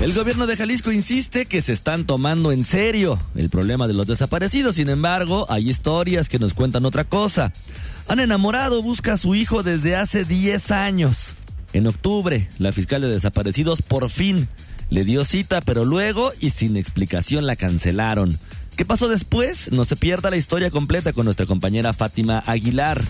El gobierno de Jalisco insiste que se están tomando en serio el problema de los desaparecidos. Sin embargo, hay historias que nos cuentan otra cosa. Han enamorado busca a su hijo desde hace 10 años. En octubre, la fiscal de desaparecidos por fin le dio cita, pero luego y sin explicación la cancelaron. ¿Qué pasó después? No se pierda la historia completa con nuestra compañera Fátima Aguilar.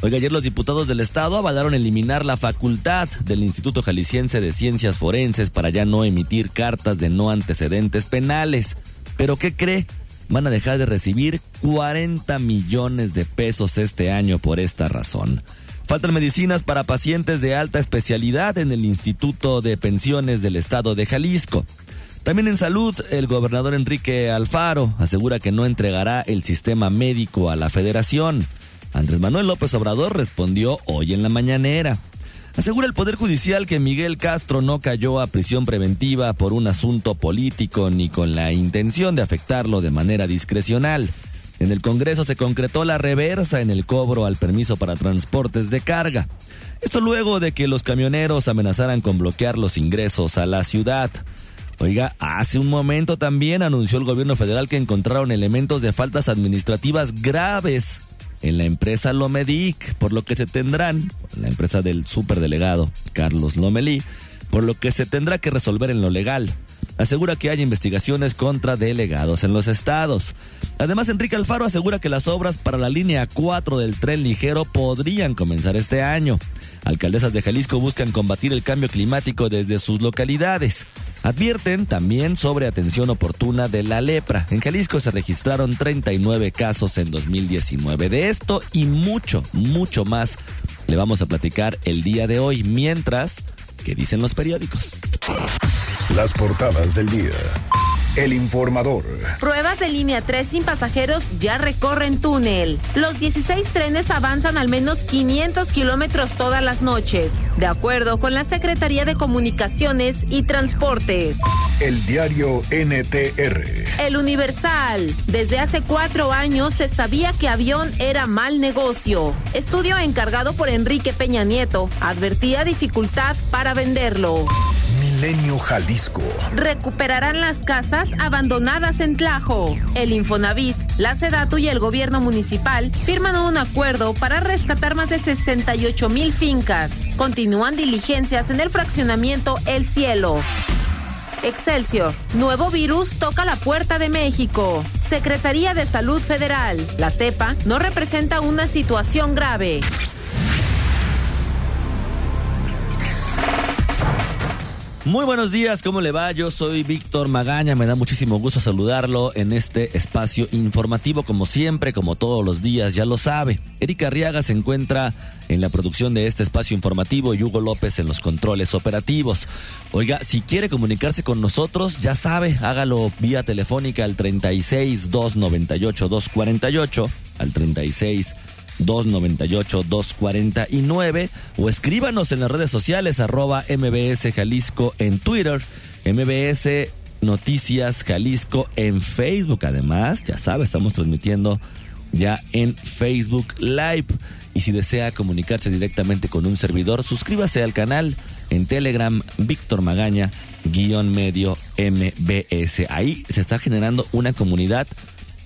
Oiga, ayer los diputados del Estado avalaron eliminar la facultad del Instituto Jalisciense de Ciencias Forenses para ya no emitir cartas de no antecedentes penales. Pero ¿qué cree? Van a dejar de recibir 40 millones de pesos este año por esta razón. Faltan medicinas para pacientes de alta especialidad en el Instituto de Pensiones del Estado de Jalisco. También en salud, el gobernador Enrique Alfaro asegura que no entregará el sistema médico a la federación. Andrés Manuel López Obrador respondió hoy en la mañanera. Asegura el Poder Judicial que Miguel Castro no cayó a prisión preventiva por un asunto político ni con la intención de afectarlo de manera discrecional. En el Congreso se concretó la reversa en el cobro al permiso para transportes de carga. Esto luego de que los camioneros amenazaran con bloquear los ingresos a la ciudad. Oiga, hace un momento también anunció el gobierno federal que encontraron elementos de faltas administrativas graves en la empresa Lomedic, por lo que se tendrán, la empresa del superdelegado Carlos Lomelí, por lo que se tendrá que resolver en lo legal. Asegura que hay investigaciones contra delegados en los estados. Además, Enrique Alfaro asegura que las obras para la línea 4 del tren ligero podrían comenzar este año. Alcaldesas de Jalisco buscan combatir el cambio climático desde sus localidades. Advierten también sobre atención oportuna de la lepra. En Jalisco se registraron 39 casos en 2019. De esto y mucho, mucho más le vamos a platicar el día de hoy, mientras, ¿qué dicen los periódicos? Las portadas del día. El informador. Pruebas de línea 3 sin pasajeros ya recorren túnel. Los 16 trenes avanzan al menos 500 kilómetros todas las noches, de acuerdo con la Secretaría de Comunicaciones y Transportes. El diario NTR. El Universal. Desde hace cuatro años se sabía que avión era mal negocio. Estudio encargado por Enrique Peña Nieto advertía dificultad para venderlo. Milenio Jalisco. Recuperarán las casas abandonadas en Tlajo. El Infonavit, la Sedatu y el gobierno municipal firman un acuerdo para rescatar más de 68 mil fincas. Continúan diligencias en el fraccionamiento El Cielo. Excelsior. Nuevo virus toca la puerta de México. Secretaría de Salud Federal. La cepa no representa una situación grave. Muy buenos días, ¿cómo le va? Yo soy Víctor Magaña, me da muchísimo gusto saludarlo en este espacio informativo como siempre, como todos los días, ya lo sabe. Erika Arriaga se encuentra en la producción de este espacio informativo y Hugo López en los controles operativos. Oiga, si quiere comunicarse con nosotros, ya sabe, hágalo vía telefónica al 36 298 248 al 36 298-249 o escríbanos en las redes sociales arroba MBS Jalisco en Twitter, MBS Noticias Jalisco en Facebook. Además, ya sabe, estamos transmitiendo ya en Facebook Live. Y si desea comunicarse directamente con un servidor, suscríbase al canal en Telegram Víctor Magaña guion medio MBS. Ahí se está generando una comunidad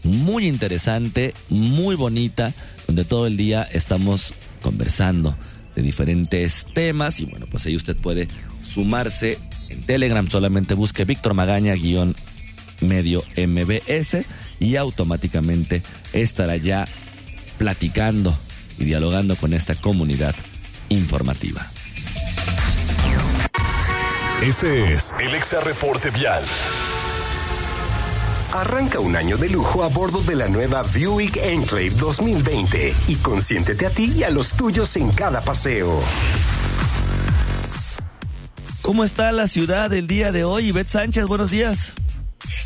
muy interesante, muy bonita donde todo el día estamos conversando de diferentes temas y bueno, pues ahí usted puede sumarse en Telegram, solamente busque Víctor Magaña guion medio MBS y automáticamente estará ya platicando y dialogando con esta comunidad informativa. Este es el Exa Reporte Vial. Arranca un año de lujo a bordo de la nueva Buick Enclave 2020 y consiéntete a ti y a los tuyos en cada paseo. ¿Cómo está la ciudad el día de hoy? Ivette Sánchez, buenos días.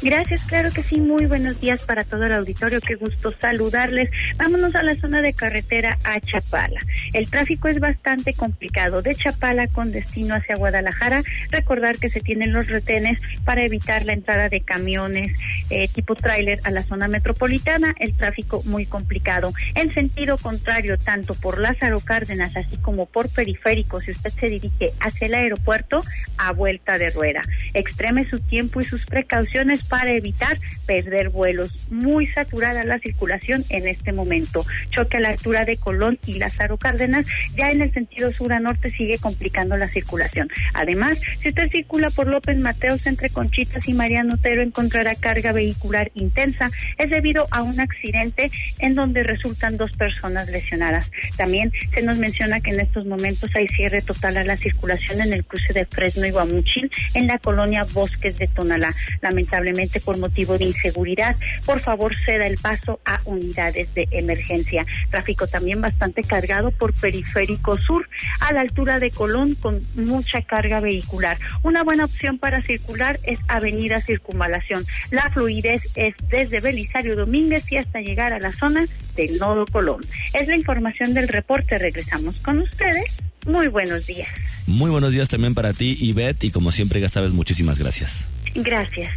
Gracias, claro que sí. Muy buenos días para todo el auditorio. Qué gusto saludarles. Vámonos a la zona de carretera a Chapala. El tráfico es bastante complicado. De Chapala con destino hacia Guadalajara, recordar que se tienen los retenes para evitar la entrada de camiones eh, tipo tráiler a la zona metropolitana. El tráfico muy complicado. En sentido contrario, tanto por Lázaro Cárdenas así como por periférico, si usted se dirige hacia el aeropuerto, a vuelta de rueda. Extreme su tiempo y sus precauciones para evitar perder vuelos. Muy saturada la circulación en este momento. Choque a la altura de Colón y Lázaro Cárdenas. Ya en el sentido sur a norte sigue complicando la circulación. Además, si usted circula por López Mateos entre Conchitas y Mariano Otero encontrará carga vehicular intensa. Es debido a un accidente en donde resultan dos personas lesionadas. También se nos menciona que en estos momentos hay cierre total a la circulación en el cruce de Fresno y Guamuchil en la colonia Bosques de Tonalá. Lamentablemente por motivo de inseguridad, por favor ceda el paso a unidades de emergencia. Tráfico también bastante cargado por Periférico Sur a la altura de Colón con mucha carga vehicular. Una buena opción para circular es Avenida Circunvalación. La fluidez es desde Belisario Domínguez y hasta llegar a la zona del Nodo Colón. Es la información del reporte. Regresamos con ustedes. Muy buenos días. Muy buenos días también para ti, Ivette, y como siempre, ya sabes, muchísimas gracias. Gracias.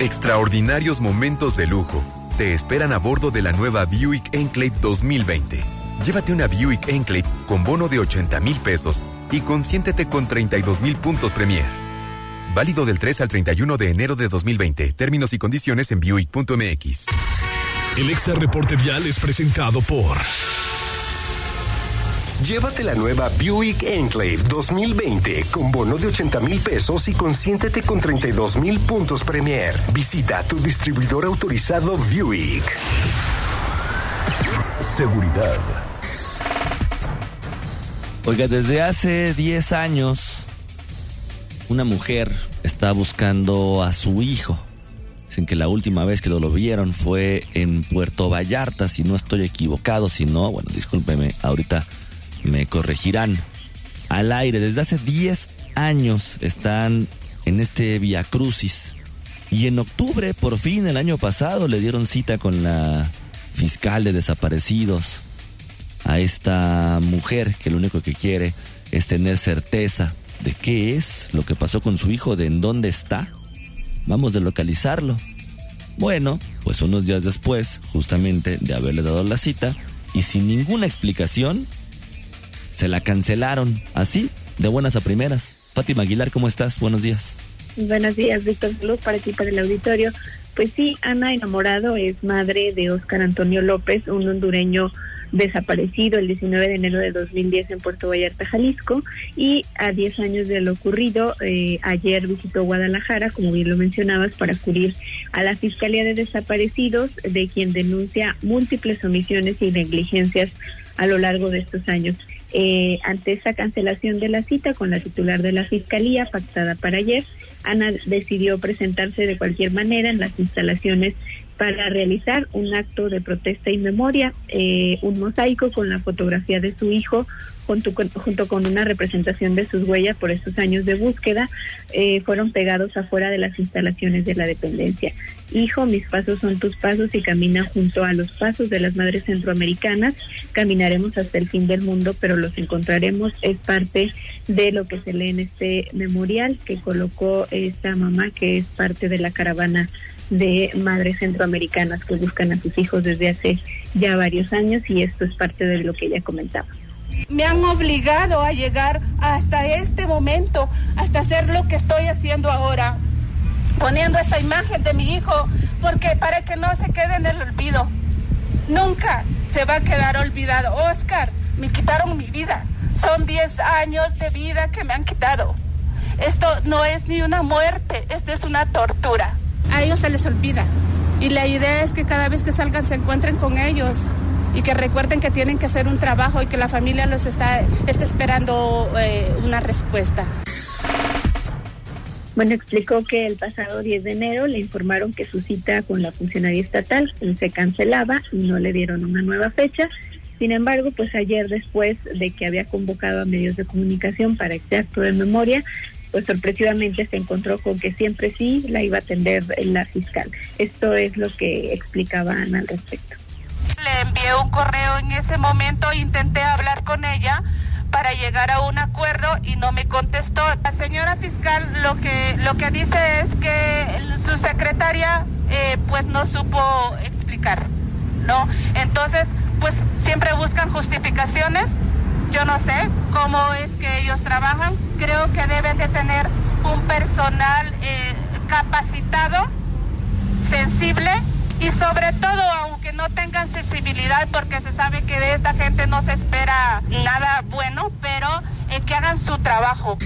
Extraordinarios momentos de lujo te esperan a bordo de la nueva Buick Enclave 2020. Llévate una Buick Enclave con bono de 80 mil pesos y consiéntete con 32 mil puntos Premier. Válido del 3 al 31 de enero de 2020. Términos y condiciones en Buick.mx. El Exa Reporte Vial es presentado por. Llévate la nueva Buick Enclave 2020 con bono de 80 mil pesos y consiéntete con 32 mil puntos Premier. Visita tu distribuidor autorizado Buick. Seguridad. Oiga, desde hace 10 años, una mujer está buscando a su hijo. Dicen que la última vez que lo, lo vieron fue en Puerto Vallarta, si no estoy equivocado. Si no, bueno, discúlpeme, ahorita me corregirán. Al aire, desde hace 10 años están en este Via Crucis. Y en octubre, por fin, el año pasado, le dieron cita con la fiscal de desaparecidos a esta mujer que lo único que quiere es tener certeza de qué es lo que pasó con su hijo, de en dónde está. Vamos a localizarlo. Bueno, pues unos días después, justamente de haberle dado la cita, y sin ninguna explicación, se la cancelaron. Así, de buenas a primeras. Fátima Aguilar, ¿cómo estás? Buenos días. Buenos días, Víctor. Saludos para ti, para el auditorio. Pues sí, Ana Enamorado es madre de Óscar Antonio López, un hondureño desaparecido el 19 de enero de 2010 en Puerto Vallarta, Jalisco, y a 10 años de lo ocurrido, eh, ayer visitó Guadalajara, como bien lo mencionabas, para acudir a la Fiscalía de Desaparecidos, de quien denuncia múltiples omisiones y negligencias a lo largo de estos años. Eh, ante esa cancelación de la cita con la titular de la Fiscalía, pactada para ayer, Ana decidió presentarse de cualquier manera en las instalaciones para realizar un acto de protesta y memoria, eh, un mosaico con la fotografía de su hijo junto con, junto con una representación de sus huellas por esos años de búsqueda, eh, fueron pegados afuera de las instalaciones de la dependencia. Hijo, mis pasos son tus pasos y camina junto a los pasos de las madres centroamericanas. Caminaremos hasta el fin del mundo, pero los encontraremos. Es parte de lo que se lee en este memorial que colocó esta mamá, que es parte de la caravana de madres centroamericanas que buscan a sus hijos desde hace ya varios años y esto es parte de lo que ella comentaba. Me han obligado a llegar hasta este momento, hasta hacer lo que estoy haciendo ahora, poniendo esta imagen de mi hijo, porque para que no se quede en el olvido. Nunca se va a quedar olvidado. Oscar, me quitaron mi vida. Son 10 años de vida que me han quitado. Esto no es ni una muerte, esto es una tortura. A ellos se les olvida. Y la idea es que cada vez que salgan se encuentren con ellos y que recuerden que tienen que hacer un trabajo y que la familia los está, está esperando eh, una respuesta. Bueno, explicó que el pasado 10 de enero le informaron que su cita con la funcionaria estatal se cancelaba y no le dieron una nueva fecha. Sin embargo, pues ayer después de que había convocado a medios de comunicación para este acto de memoria, pues sorpresivamente se encontró con que siempre sí la iba a atender la fiscal. Esto es lo que explicaba Ana al respecto. Le envié un correo en ese momento, intenté hablar con ella para llegar a un acuerdo y no me contestó. La señora fiscal lo que lo que dice es que su secretaria eh, pues no supo explicar, ¿no? Entonces, pues siempre buscan justificaciones. Yo no sé cómo es que ellos trabajan. Creo que deben de tener un personal eh, capacitado, sensible y sobre todo, aunque no tengan sensibilidad, porque se sabe que de esta gente no se espera nada bueno, pero eh, que hagan su trabajo.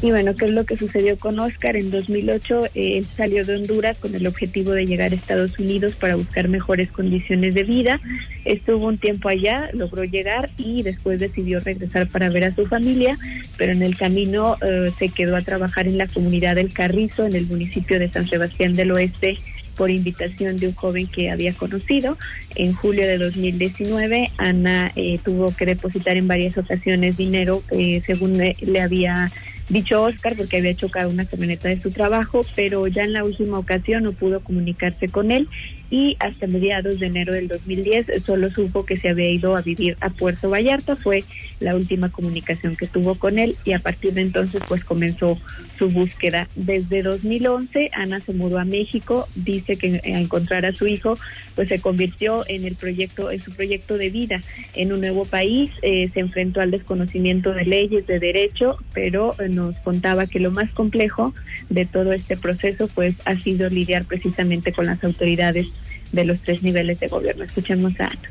Y bueno, ¿qué es lo que sucedió con Oscar? En 2008 él salió de Honduras con el objetivo de llegar a Estados Unidos para buscar mejores condiciones de vida. Estuvo un tiempo allá, logró llegar y después decidió regresar para ver a su familia, pero en el camino eh, se quedó a trabajar en la comunidad del Carrizo, en el municipio de San Sebastián del Oeste por invitación de un joven que había conocido. En julio de 2019, Ana eh, tuvo que depositar en varias ocasiones dinero, eh, según le había dicho Oscar porque había chocado una camioneta de su trabajo, pero ya en la última ocasión no pudo comunicarse con él y hasta mediados de enero del 2010 solo supo que se había ido a vivir a Puerto Vallarta, fue la última comunicación que tuvo con él y a partir de entonces pues comenzó su búsqueda. Desde 2011 Ana se mudó a México, dice que a encontrar a su hijo pues se convirtió en el proyecto, en su proyecto de vida en un nuevo país, eh, se enfrentó al desconocimiento de leyes, de derecho, pero eh, nos contaba que lo más complejo de todo este proceso pues ha sido lidiar precisamente con las autoridades de los tres niveles de gobierno. Escuchemos a Ana.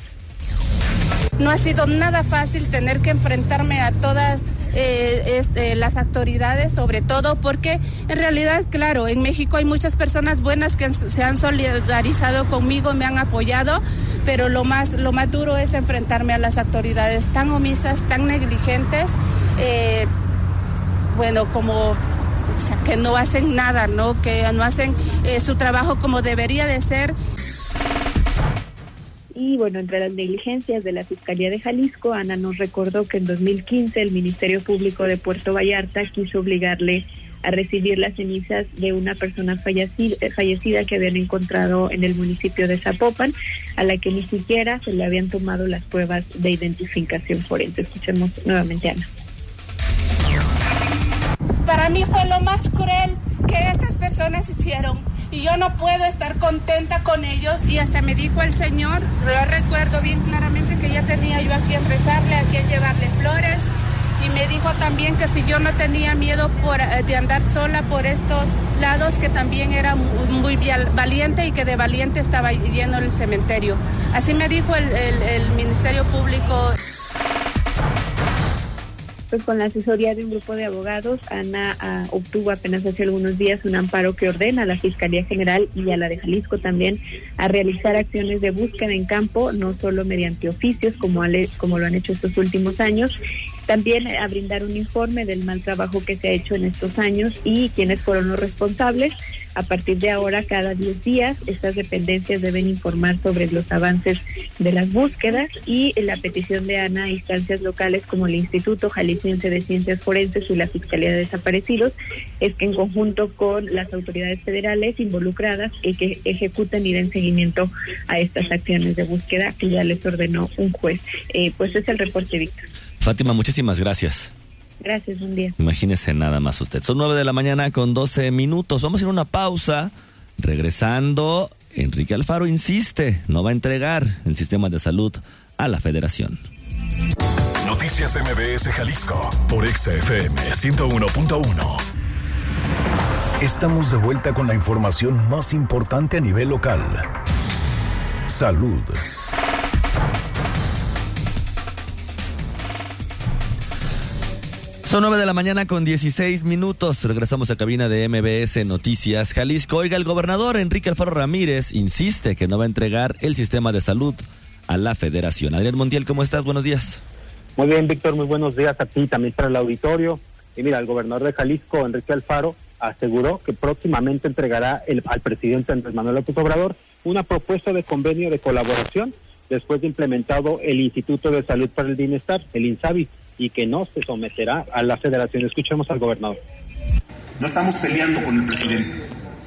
No ha sido nada fácil tener que enfrentarme a todas eh, este, las autoridades, sobre todo porque en realidad, claro, en México hay muchas personas buenas que se han solidarizado conmigo, me han apoyado, pero lo más, lo más duro es enfrentarme a las autoridades tan omisas, tan negligentes, eh, bueno, como que no hacen nada, ¿no? Que no hacen eh, su trabajo como debería de ser. Y bueno, entre las negligencias de la Fiscalía de Jalisco, Ana nos recordó que en 2015 el Ministerio Público de Puerto Vallarta quiso obligarle a recibir las cenizas de una persona fallecida, que habían encontrado en el municipio de Zapopan, a la que ni siquiera se le habían tomado las pruebas de identificación forense. Escuchemos nuevamente Ana. Para mí fue lo más cruel que estas personas hicieron y yo no puedo estar contenta con ellos. Y hasta me dijo el Señor, yo recuerdo bien claramente que ya tenía yo a quien rezarle, a quien llevarle flores. Y me dijo también que si yo no tenía miedo por, eh, de andar sola por estos lados, que también era muy, valiente y que de valiente estaba yendo el cementerio. Así me dijo el Ministerio Público. Pues con la asesoría de un grupo de abogados, Ana ah, obtuvo apenas hace algunos días un amparo que ordena a la Fiscalía General y a la de Jalisco también a realizar acciones de búsqueda en campo, no solo mediante oficios como, como lo han hecho estos últimos años, también a brindar un informe del mal trabajo que se ha hecho en estos años y quiénes fueron los responsables. A partir de ahora, cada 10 días, estas dependencias deben informar sobre los avances de las búsquedas y la petición de ANA a instancias locales como el Instituto Jalisciense de Ciencias Forenses y la Fiscalía de Desaparecidos es que en conjunto con las autoridades federales involucradas y que ejecuten y den seguimiento a estas acciones de búsqueda que ya les ordenó un juez. Eh, pues es el reporte, Víctor. Fátima, muchísimas gracias. Gracias, un día. Imagínese nada más usted. Son nueve de la mañana con 12 minutos. Vamos a ir a una pausa. Regresando, Enrique Alfaro insiste, no va a entregar el sistema de salud a la federación. Noticias MBS Jalisco por XFM 101.1. Estamos de vuelta con la información más importante a nivel local. Salud. Son nueve de la mañana con 16 minutos. Regresamos a cabina de MBS Noticias Jalisco. Oiga, el gobernador Enrique Alfaro Ramírez insiste que no va a entregar el sistema de salud a la federación. Adrián Montiel, ¿cómo estás? Buenos días. Muy bien, Víctor, muy buenos días a ti, también para el auditorio. Y mira, el gobernador de Jalisco, Enrique Alfaro, aseguró que próximamente entregará el, al presidente Andrés Manuel López Obrador una propuesta de convenio de colaboración después de implementado el Instituto de Salud para el Bienestar, el INSABI, y que no se someterá a la federación. Escuchemos al gobernador. No estamos peleando con el presidente.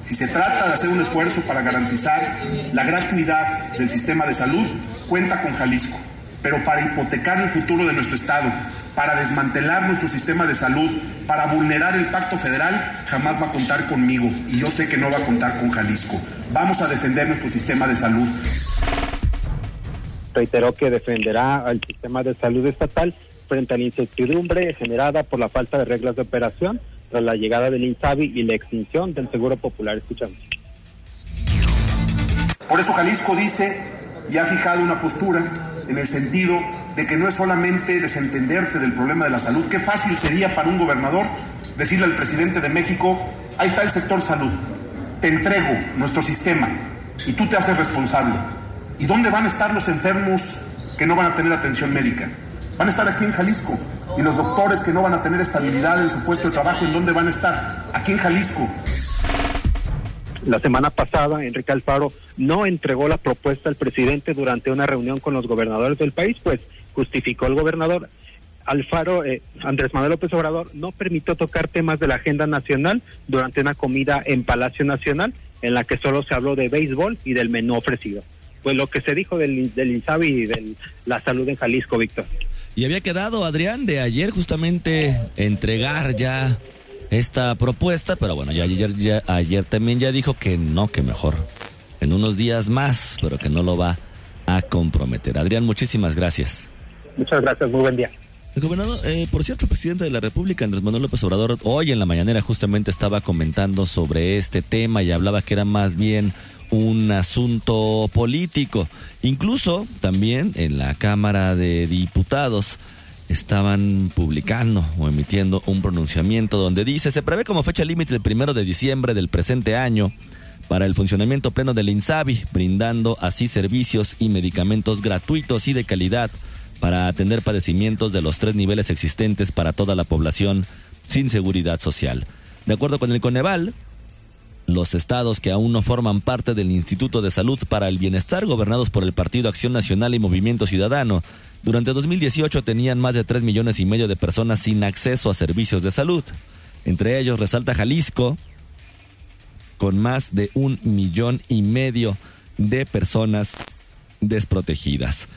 Si se trata de hacer un esfuerzo para garantizar la gratuidad del sistema de salud, cuenta con Jalisco. Pero para hipotecar el futuro de nuestro Estado, para desmantelar nuestro sistema de salud, para vulnerar el pacto federal, jamás va a contar conmigo. Y yo sé que no va a contar con Jalisco. Vamos a defender nuestro sistema de salud. Reiteró que defenderá al sistema de salud estatal frente a la incertidumbre generada por la falta de reglas de operación tras la llegada del INSABI y la extinción del Seguro Popular. Escuchamos. Por eso Jalisco dice y ha fijado una postura en el sentido de que no es solamente desentenderte del problema de la salud. Qué fácil sería para un gobernador decirle al presidente de México, ahí está el sector salud, te entrego nuestro sistema y tú te haces responsable. ¿Y dónde van a estar los enfermos que no van a tener atención médica? Van a estar aquí en Jalisco. Y los doctores que no van a tener estabilidad en su puesto de trabajo, ¿en dónde van a estar? Aquí en Jalisco. La semana pasada, Enrique Alfaro no entregó la propuesta al presidente durante una reunión con los gobernadores del país, pues justificó el gobernador. Alfaro, eh, Andrés Manuel López Obrador, no permitió tocar temas de la agenda nacional durante una comida en Palacio Nacional, en la que solo se habló de béisbol y del menú ofrecido. Pues lo que se dijo del, del y de la salud en Jalisco, Víctor. Y había quedado, Adrián, de ayer justamente entregar ya esta propuesta, pero bueno, ya ayer, ya ayer también ya dijo que no, que mejor en unos días más, pero que no lo va a comprometer. Adrián, muchísimas gracias. Muchas gracias, muy buen día. El gobernador, eh, por cierto, el presidente de la República, Andrés Manuel López Obrador, hoy en la mañanera justamente estaba comentando sobre este tema y hablaba que era más bien un asunto político. Incluso también en la Cámara de Diputados estaban publicando o emitiendo un pronunciamiento donde dice se prevé como fecha límite el primero de diciembre del presente año para el funcionamiento pleno del INSABI, brindando así servicios y medicamentos gratuitos y de calidad para atender padecimientos de los tres niveles existentes para toda la población sin seguridad social. De acuerdo con el Coneval, los estados que aún no forman parte del Instituto de Salud para el Bienestar, gobernados por el Partido Acción Nacional y Movimiento Ciudadano, durante 2018 tenían más de 3 millones y medio de personas sin acceso a servicios de salud. Entre ellos resalta Jalisco, con más de un millón y medio de personas desprotegidas.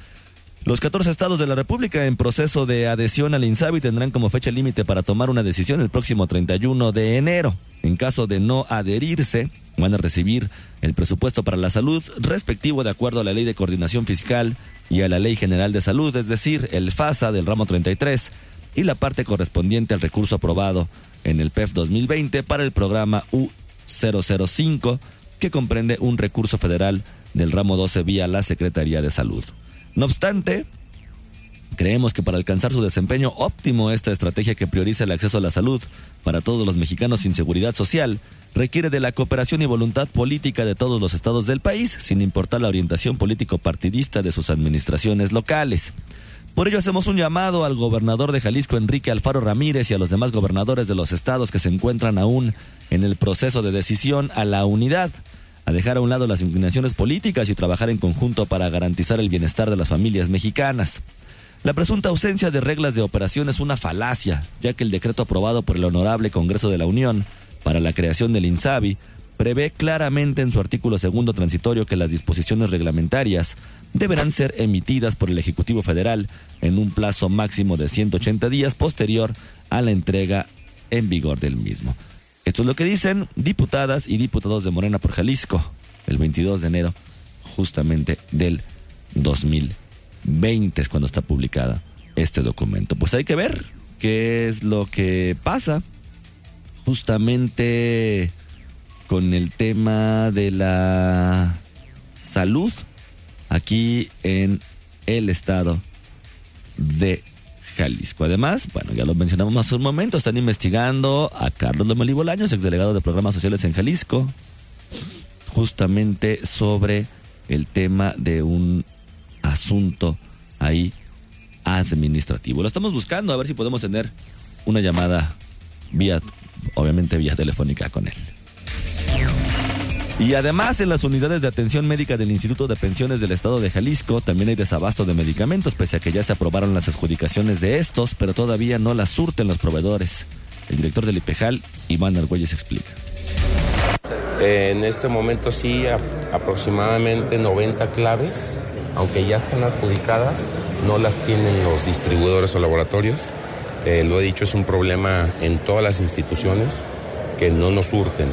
Los 14 estados de la República en proceso de adhesión al INSABI tendrán como fecha límite para tomar una decisión el próximo 31 de enero. En caso de no adherirse, van a recibir el presupuesto para la salud respectivo de acuerdo a la Ley de Coordinación Fiscal y a la Ley General de Salud, es decir, el FASA del ramo 33 y la parte correspondiente al recurso aprobado en el PEF 2020 para el programa U005 que comprende un recurso federal del ramo 12 vía la Secretaría de Salud. No obstante, creemos que para alcanzar su desempeño óptimo, esta estrategia que prioriza el acceso a la salud para todos los mexicanos sin seguridad social requiere de la cooperación y voluntad política de todos los estados del país, sin importar la orientación político-partidista de sus administraciones locales. Por ello hacemos un llamado al gobernador de Jalisco, Enrique Alfaro Ramírez, y a los demás gobernadores de los estados que se encuentran aún en el proceso de decisión a la unidad a dejar a un lado las inclinaciones políticas y trabajar en conjunto para garantizar el bienestar de las familias mexicanas. La presunta ausencia de reglas de operación es una falacia, ya que el decreto aprobado por el Honorable Congreso de la Unión para la creación del INSABI prevé claramente en su artículo segundo transitorio que las disposiciones reglamentarias deberán ser emitidas por el Ejecutivo Federal en un plazo máximo de 180 días posterior a la entrega en vigor del mismo. Esto es lo que dicen diputadas y diputados de Morena por Jalisco el 22 de enero justamente del 2020 es cuando está publicada este documento. Pues hay que ver qué es lo que pasa justamente con el tema de la salud aquí en el estado de Jalisco. Además, bueno, ya lo mencionamos hace un momento, están investigando a Carlos Lomelí Bolaños, exdelegado de programas sociales en Jalisco, justamente sobre el tema de un asunto ahí administrativo. Lo estamos buscando a ver si podemos tener una llamada vía, obviamente vía telefónica con él. Y además en las unidades de atención médica del Instituto de Pensiones del Estado de Jalisco también hay desabasto de medicamentos, pese a que ya se aprobaron las adjudicaciones de estos, pero todavía no las surten los proveedores. El director del IPEJAL, Iván Argüelles, explica. En este momento sí, aproximadamente 90 claves, aunque ya están adjudicadas, no las tienen los distribuidores o laboratorios. Eh, lo he dicho, es un problema en todas las instituciones que no nos surten.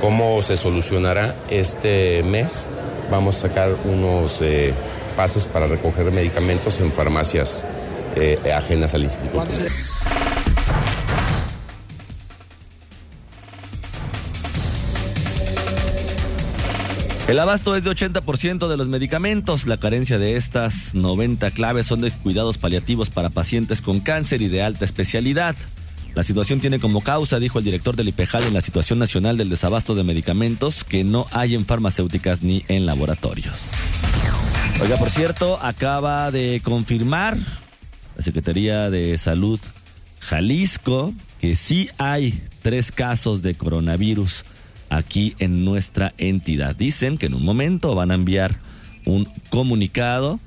¿Cómo se solucionará este mes? Vamos a sacar unos eh, pases para recoger medicamentos en farmacias eh, ajenas al instituto. El abasto es de 80% de los medicamentos. La carencia de estas 90 claves son de cuidados paliativos para pacientes con cáncer y de alta especialidad. La situación tiene como causa, dijo el director del IPEJAL, en la situación nacional del desabasto de medicamentos que no hay en farmacéuticas ni en laboratorios. Oiga, por cierto, acaba de confirmar la Secretaría de Salud Jalisco que sí hay tres casos de coronavirus aquí en nuestra entidad. Dicen que en un momento van a enviar un comunicado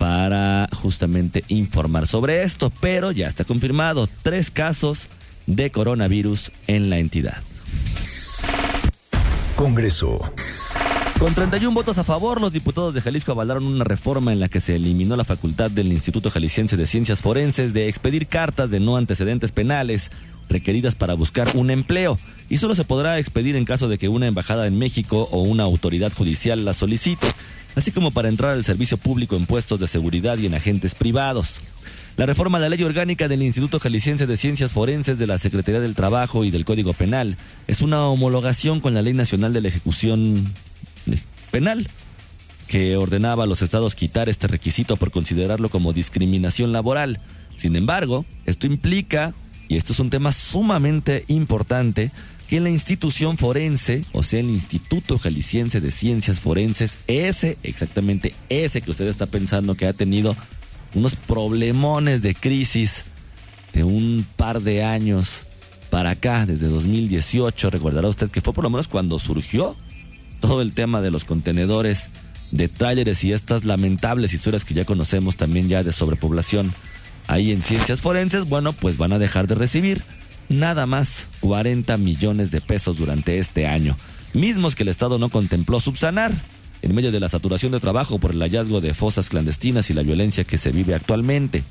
para justamente informar sobre esto, pero ya está confirmado tres casos de coronavirus en la entidad. Congreso. Con 31 votos a favor, los diputados de Jalisco avalaron una reforma en la que se eliminó la facultad del Instituto Jalisciense de Ciencias Forenses de expedir cartas de no antecedentes penales requeridas para buscar un empleo y solo se podrá expedir en caso de que una embajada en México o una autoridad judicial la solicite, así como para entrar al servicio público en puestos de seguridad y en agentes privados. La reforma de la ley orgánica del Instituto Jalisciense de Ciencias Forenses de la Secretaría del Trabajo y del Código Penal es una homologación con la Ley Nacional de la Ejecución Penal, que ordenaba a los estados quitar este requisito por considerarlo como discriminación laboral. Sin embargo, esto implica y esto es un tema sumamente importante, que la institución forense, o sea, el Instituto Jalisciense de Ciencias Forenses, ese, exactamente ese que usted está pensando que ha tenido unos problemones de crisis de un par de años para acá, desde 2018, recordará usted que fue por lo menos cuando surgió todo el tema de los contenedores de tráileres y estas lamentables historias que ya conocemos también ya de sobrepoblación ahí en ciencias forenses, bueno, pues van a dejar de recibir nada más 40 millones de pesos durante este año, mismos que el Estado no contempló subsanar en medio de la saturación de trabajo por el hallazgo de fosas clandestinas y la violencia que se vive actualmente.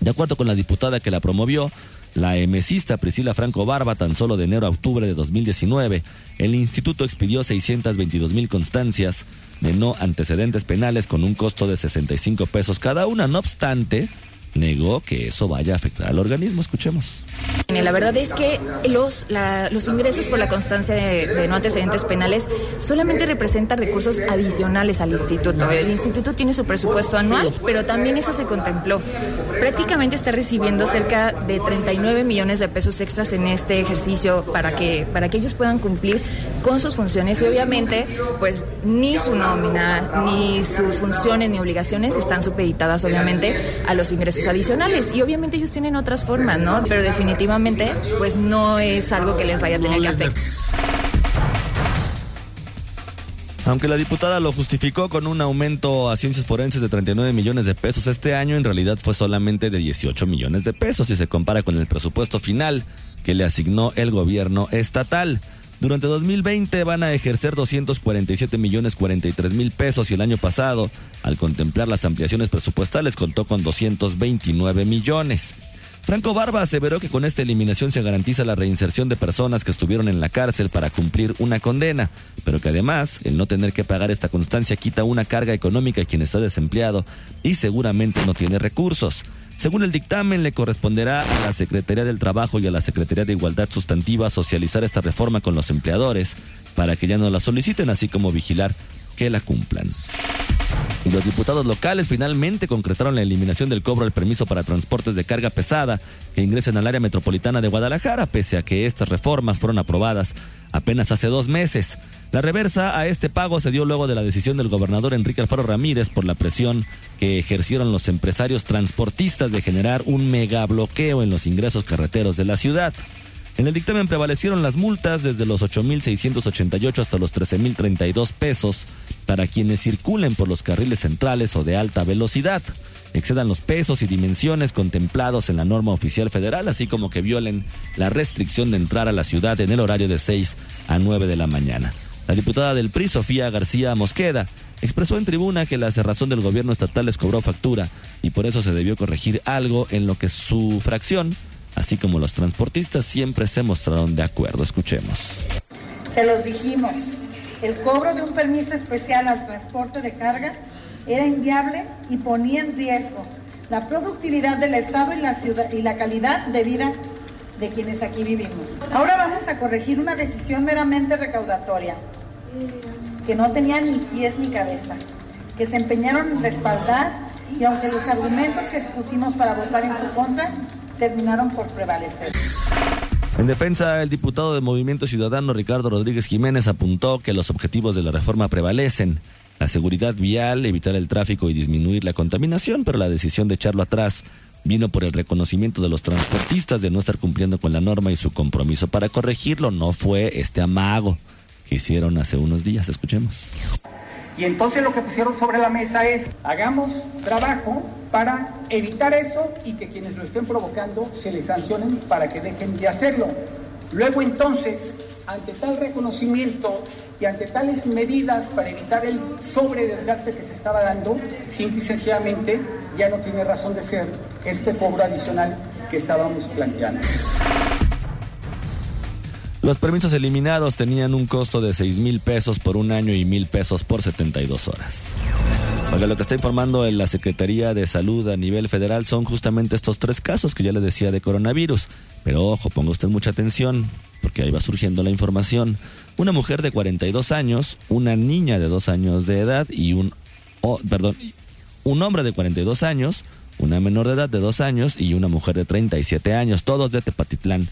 De acuerdo con la diputada que la promovió, la emesista Priscila Franco Barba, tan solo de enero a octubre de 2019, el instituto expidió 622 mil constancias de no antecedentes penales con un costo de 65 pesos cada una. No obstante, negó que eso vaya a afectar al organismo. Escuchemos. La verdad es que los, los ingresos por la constancia de, no antecedentes penales solamente representan recursos adicionales al instituto. El instituto tiene su presupuesto anual, pero también eso se contempló. Prácticamente está recibiendo cerca de 39 millones de pesos extras en este ejercicio para que, para que ellos puedan cumplir con sus funciones y obviamente pues ni su nómina, ni sus funciones ni obligaciones están supeditadas obviamente a los ingresos adicionales. Y obviamente ellos tienen otras formas, ¿no? Pero definitivamente, pues no es algo que les vaya a tener que afectar. Aunque la diputada lo justificó con un aumento a ciencias forenses de 39 millones de pesos este año, en realidad fue solamente de 18 millones de pesos si se compara con el presupuesto final que le asignó el gobierno estatal. Durante 2020 van a ejercer 247 millones 43 mil pesos y el año pasado, al contemplar las ampliaciones presupuestales, contó con 229 millones. Franco Barba aseveró que con esta eliminación se garantiza la reinserción de personas que estuvieron en la cárcel para cumplir una condena, pero que además el no tener que pagar esta constancia quita una carga económica a quien está desempleado y seguramente no tiene recursos. Según el dictamen, le corresponderá a la Secretaría del Trabajo y a la Secretaría de Igualdad Sustantiva socializar esta reforma con los empleadores para que ya no la soliciten, así como vigilar que la cumplan. Y los diputados locales finalmente concretaron la eliminación del cobro del permiso para transportes de carga pesada que ingresen al área metropolitana de Guadalajara, pese a que estas reformas fueron aprobadas apenas hace dos meses. La reversa a este pago se dio luego de la decisión del gobernador Enrique Alfaro Ramírez por la presión que ejercieron los empresarios transportistas de generar un mega bloqueo en los ingresos carreteros de la ciudad. En el dictamen prevalecieron las multas desde los 8.688 hasta los 13.032 pesos para quienes circulen por los carriles centrales o de alta velocidad, excedan los pesos y dimensiones contemplados en la norma oficial federal, así como que violen la restricción de entrar a la ciudad en el horario de 6 a 9 de la mañana. La diputada del PRI, Sofía García Mosqueda, expresó en tribuna que la cerrazón del gobierno estatal les cobró factura y por eso se debió corregir algo en lo que su fracción así como los transportistas, siempre se mostraron de acuerdo. Escuchemos. Se los dijimos, el cobro de un permiso especial al transporte de carga era inviable y ponía en riesgo la productividad del Estado y la, ciudad, y la calidad de vida de quienes aquí vivimos. Ahora vamos a corregir una decisión meramente recaudatoria, que no tenía ni pies ni cabeza, que se empeñaron en respaldar y aunque los argumentos que expusimos para votar en su contra terminaron por prevalecer. En defensa, el diputado de Movimiento Ciudadano Ricardo Rodríguez Jiménez apuntó que los objetivos de la reforma prevalecen. La seguridad vial, evitar el tráfico y disminuir la contaminación, pero la decisión de echarlo atrás vino por el reconocimiento de los transportistas de no estar cumpliendo con la norma y su compromiso para corregirlo no fue este amago que hicieron hace unos días. Escuchemos. Y entonces lo que pusieron sobre la mesa es, hagamos trabajo para evitar eso y que quienes lo estén provocando se les sancionen para que dejen de hacerlo. Luego entonces, ante tal reconocimiento y ante tales medidas para evitar el sobredesgaste que se estaba dando, simple y sencillamente ya no tiene razón de ser este cobro adicional que estábamos planteando. Los permisos eliminados tenían un costo de 6 mil pesos por un año y mil pesos por 72 horas. Porque lo que está informando en la Secretaría de Salud a nivel federal son justamente estos tres casos que ya le decía de coronavirus. Pero ojo, ponga usted mucha atención, porque ahí va surgiendo la información. Una mujer de 42 años, una niña de 2 años de edad y un, oh, perdón, un hombre de 42 años, una menor de edad de 2 años y una mujer de 37 años, todos de Tepatitlán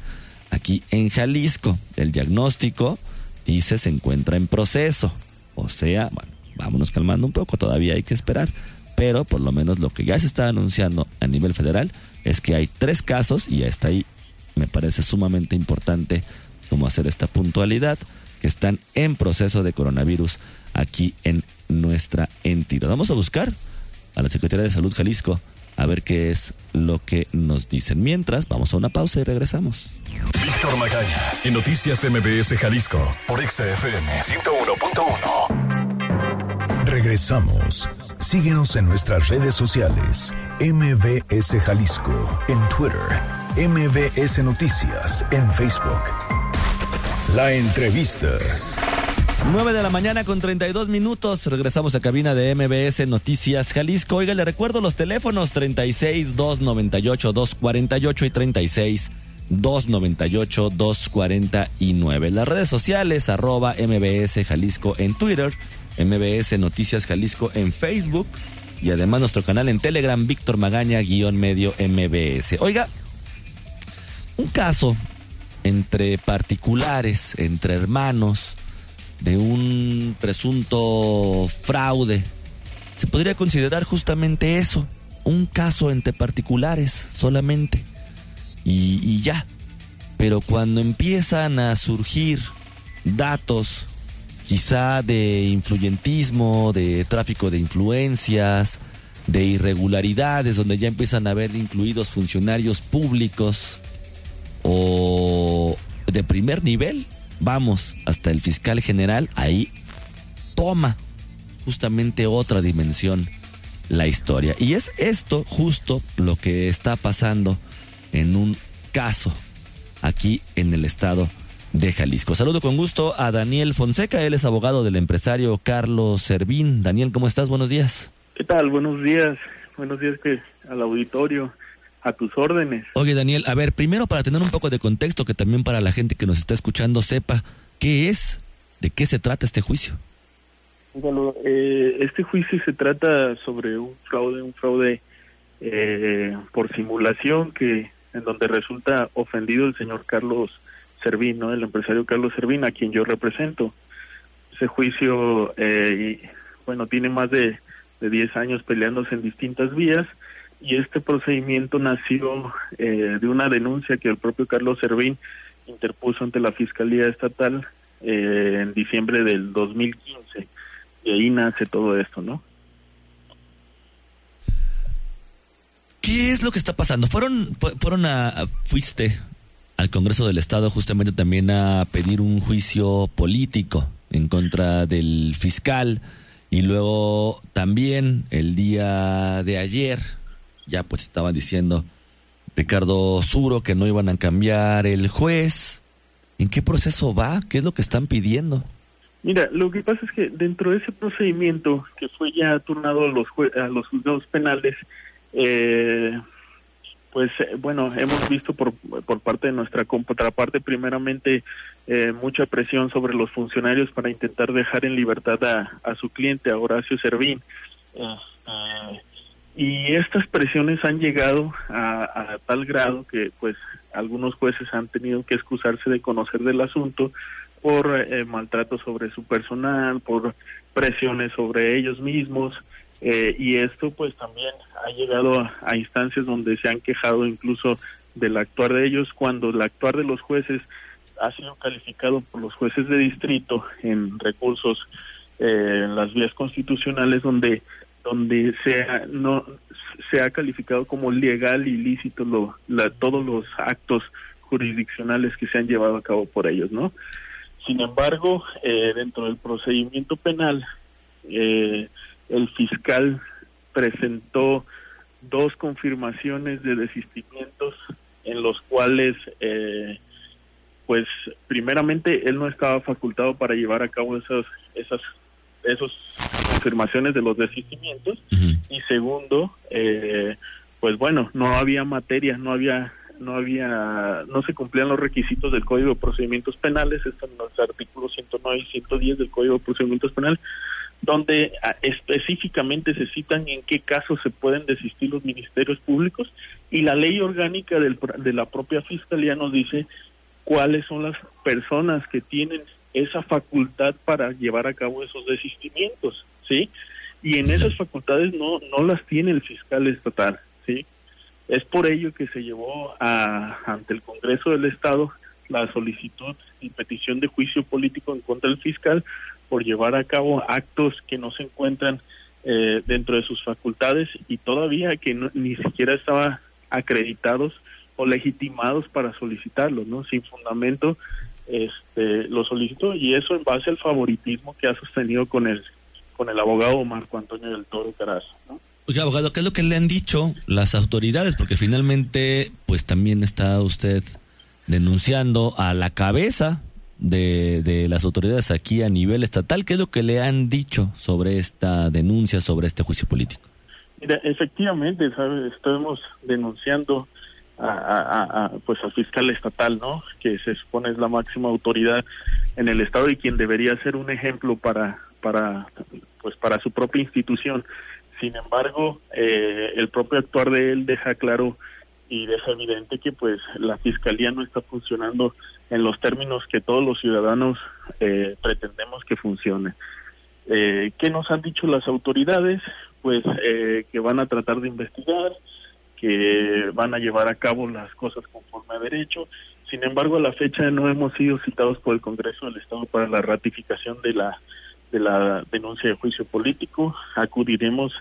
aquí en Jalisco. El diagnóstico, dice, se encuentra en proceso. O sea, bueno, vámonos calmando un poco, todavía hay que esperar. Pero por lo menos lo que ya se está anunciando a nivel federal es que hay tres casos y ya está ahí, me parece sumamente importante como hacer esta puntualidad, que están en proceso de coronavirus aquí en nuestra entidad. Vamos a buscar a la Secretaría de Salud Jalisco a ver qué es lo que nos dicen. Mientras, vamos a una pausa y regresamos. Víctor Magaña, en Noticias MBS Jalisco, por XFM 101.1. Regresamos. Síguenos en nuestras redes sociales. MBS Jalisco en Twitter. MBS Noticias en Facebook. La entrevista. 9 de la mañana con 32 minutos. Regresamos a cabina de MBS Noticias Jalisco. Oiga, le recuerdo los teléfonos 36 298 248 y 36 298 249. Las redes sociales arroba MBS Jalisco en Twitter, MBS Noticias Jalisco en Facebook y además nuestro canal en Telegram Víctor Magaña guion medio MBS. Oiga, un caso entre particulares, entre hermanos, de un presunto fraude. Se podría considerar justamente eso, un caso entre particulares solamente. Y, ya. Pero cuando empiezan a surgir datos, quizá de influyentismo, de tráfico de influencias, de irregularidades, donde ya empiezan a haber incluidos funcionarios públicos o de primer nivel, vamos hasta el fiscal general, ahí toma justamente otra dimensión la historia. Y es esto justo lo que está pasando en un caso aquí en el estado de Jalisco. Saludo con gusto a Daniel Fonseca, él es abogado del empresario Carlos Servín. Daniel, ¿cómo estás? Buenos días. ¿Qué tal? Buenos días. Buenos días que al auditorio a tus órdenes. Oye, Daniel, a ver, primero para tener un poco de contexto, que también para la gente que nos está escuchando sepa qué es, de qué se trata este juicio. Bueno, eh, este juicio se trata sobre un fraude, un fraude eh, por simulación que en donde resulta ofendido el señor Carlos Servín, ¿no? el empresario Carlos Servín, a quien yo represento. Ese juicio, eh, bueno, tiene más de, de 10 años peleándose en distintas vías y este procedimiento nació eh, de una denuncia que el propio Carlos Servín interpuso ante la Fiscalía Estatal eh, en diciembre del 2015. Y ahí nace todo esto, ¿no? ¿Qué es lo que está pasando? Fueron, fueron a, fuiste al Congreso del Estado justamente también a pedir un juicio político en contra del fiscal y luego también el día de ayer ya pues estaban diciendo Ricardo Suro que no iban a cambiar el juez. ¿En qué proceso va? ¿Qué es lo que están pidiendo? Mira, lo que pasa es que dentro de ese procedimiento que fue ya turnado a los, a los juzgados penales, eh, pues eh, bueno, hemos visto por, por parte de nuestra contraparte primeramente eh, mucha presión sobre los funcionarios para intentar dejar en libertad a, su cliente, a Horacio Servín. Este, y estas presiones han llegado a, a, tal grado que pues algunos jueces han tenido que excusarse de conocer del asunto por eh, maltrato sobre su personal, por presiones sobre ellos mismos, eh, y esto pues también ha llegado a, instancias donde se han quejado incluso del actuar de ellos cuando el actuar de los jueces ha sido calificado por los jueces de distrito en recursos eh, en las vías constitucionales donde donde se ha, no se ha calificado como legal y lícito lo, todos los actos jurisdiccionales que se han llevado a cabo por ellos, ¿no? Sin embargo, eh, dentro del procedimiento penal, eh, el fiscal presentó dos confirmaciones de desistimientos en los cuales, eh, pues, primeramente él no estaba facultado para llevar a cabo esas, esas, esos confirmaciones de los desistimientos. Y segundo, eh, pues bueno, no había materia, no había no había, no se cumplían los requisitos del Código de Procedimientos Penales, están los artículos 109 y 110 del Código de Procedimientos Penales, donde ah, específicamente se citan en qué casos se pueden desistir los ministerios públicos y la ley orgánica del, de la propia fiscalía nos dice cuáles son las personas que tienen esa facultad para llevar a cabo esos desistimientos, ¿sí? Y en esas facultades no no las tiene el fiscal estatal, ¿sí? Es por ello que se llevó a, ante el Congreso del Estado la solicitud y petición de juicio político en contra del fiscal por llevar a cabo actos que no se encuentran eh, dentro de sus facultades y todavía que ni siquiera estaba acreditados o legitimados para solicitarlo, ¿no? Sin fundamento este lo solicitó y eso en base al favoritismo que ha sostenido con el con el abogado Marco Antonio del Toro Carazo, ¿no? Oiga, abogado, ¿qué es lo que le han dicho las autoridades? Porque finalmente, pues también está usted denunciando a la cabeza de, de, las autoridades aquí a nivel estatal. ¿Qué es lo que le han dicho sobre esta denuncia, sobre este juicio político? Mira, efectivamente, ¿sabes? estamos denunciando a, a, pues al fiscal estatal, ¿no? Que se supone es la máxima autoridad en el estado y quien debería ser un ejemplo para para pues para su propia institución. Sin embargo, eh, el propio actuar de él deja claro y deja evidente que pues la fiscalía no está funcionando en los términos que todos los ciudadanos eh, pretendemos que funcione. Eh, ¿Qué nos han dicho las autoridades? Pues eh, que van a tratar de investigar, que van a llevar a cabo las cosas conforme a derecho. Sin embargo, a la fecha no hemos sido citados por el Congreso del Estado para la ratificación de la de la denuncia de juicio político. Acudiremos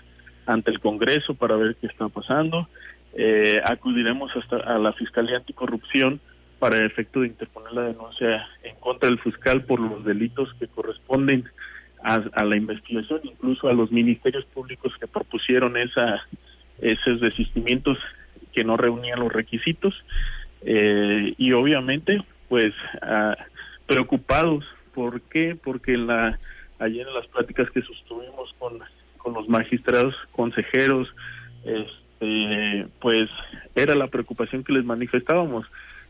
ante el Congreso para ver qué está pasando. Eh, acudiremos hasta a la Fiscalía Anticorrupción para el efecto de interponer la denuncia en contra del fiscal por los delitos que corresponden a, la investigación, incluso a los ministerios públicos que propusieron esa, esos desistimientos que no reunían los requisitos eh, y obviamente pues preocupados. ¿Por qué? Porque la, ayer en las pláticas que sostuvimos con, con los magistrados, consejeros, este, pues era la preocupación que les manifestábamos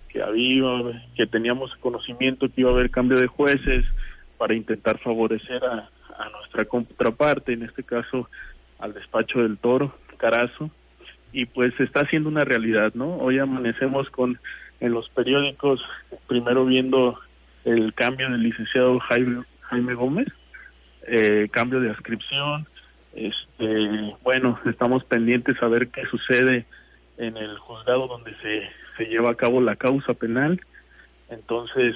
que había, que teníamos conocimiento que iba a haber cambio de jueces para intentar favorecer a, a nuestra contraparte, en este caso al despacho del toro, Carazo, y pues está haciendo una realidad, ¿no? Hoy amanecemos con en los periódicos, primero viendo el cambio del licenciado Jaime, Jaime Gómez, eh, cambio de ascripción, este, bueno, estamos pendientes a ver qué sucede en el juzgado donde se, se lleva a cabo la causa penal. Entonces,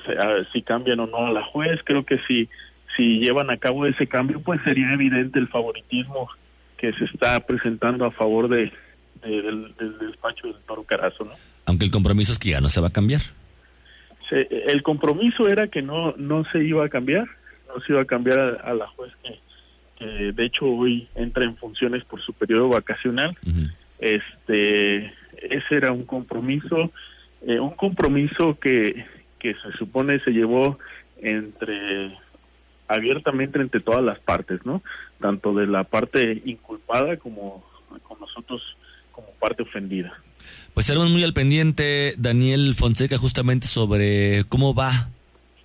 si cambian o no a la juez, creo que si, si llevan a cabo ese cambio, pues sería evidente el favoritismo que se está presentando a favor de, del, despacho del Toro Carazo, ¿no? Aunque el compromiso es que ya no se va a cambiar. el compromiso era que no, no se iba a cambiar, no se iba a cambiar a, la juez que, de hecho hoy entra en funciones por su periodo vacacional. Este, ese era un compromiso, eh, un compromiso que, que se supone se llevó entre abiertamente entre todas las partes, ¿no? Tanto de la parte inculpada como con nosotros como parte ofendida. Pues estaremos muy al pendiente, Daniel Fonseca, justamente sobre cómo va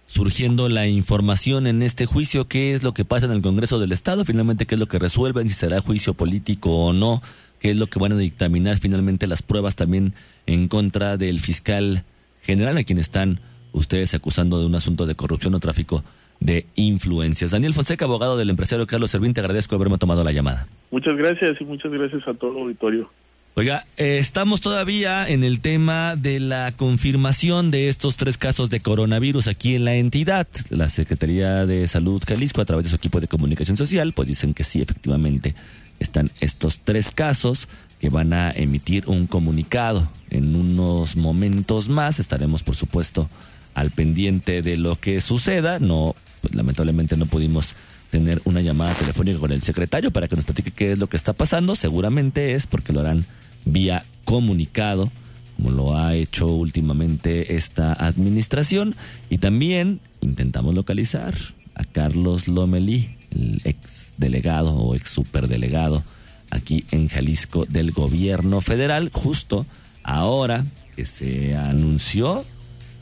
surgiendo la información en este juicio, qué es lo que pasa en el Congreso del Estado, finalmente qué es lo que resuelven, si será juicio político o no, qué es lo que van a dictaminar finalmente las pruebas también en contra del fiscal general, a quien están ustedes acusando de un asunto de corrupción o tráfico de influencias. Daniel Fonseca, abogado del empresario Carlos Servín, te agradezco haberme tomado la llamada. Muchas gracias y muchas gracias a todo el auditorio. Oiga, eh, estamos todavía en el tema de la confirmación de estos tres casos de coronavirus aquí en la entidad. La Secretaría de Salud Jalisco, a través de su equipo de comunicación social, pues dicen que sí, efectivamente, están estos tres casos que van a emitir un comunicado. En unos momentos más estaremos, por supuesto, al pendiente de lo que suceda. No, pues, lamentablemente no pudimos tener una llamada telefónica con el secretario para que nos platique qué es lo que está pasando. Seguramente es porque lo harán vía comunicado, como lo ha hecho últimamente esta administración. Y también intentamos localizar a Carlos Lomelí, el ex delegado o ex superdelegado aquí en Jalisco del gobierno federal, justo ahora que se anunció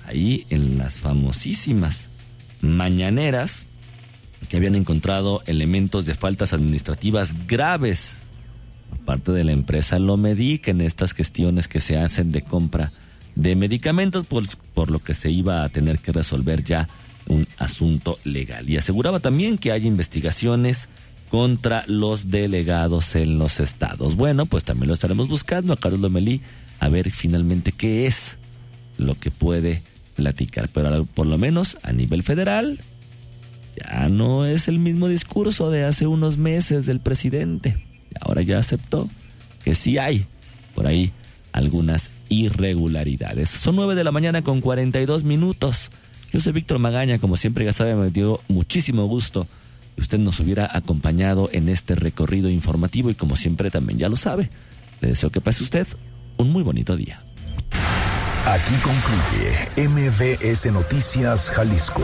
ahí en las famosísimas mañaneras que habían encontrado elementos de faltas administrativas graves aparte de la empresa Lomedic en estas gestiones que se hacen de compra de medicamentos por, por lo que se iba a tener que resolver ya un asunto legal y aseguraba también que hay investigaciones contra los delegados en los estados. Bueno, pues también lo estaremos buscando a Carlos Lomelí a ver finalmente qué es lo que puede platicar, pero por lo menos a nivel federal ya no es el mismo discurso de hace unos meses del presidente. Ahora ya aceptó que sí hay por ahí algunas irregularidades. Son nueve de la mañana con 42 minutos. Yo soy Víctor Magaña, como siempre ya sabe, me dio muchísimo gusto que usted nos hubiera acompañado en este recorrido informativo y como siempre también ya lo sabe, le deseo que pase usted un muy bonito día. Aquí concluye MBS Noticias Jalisco.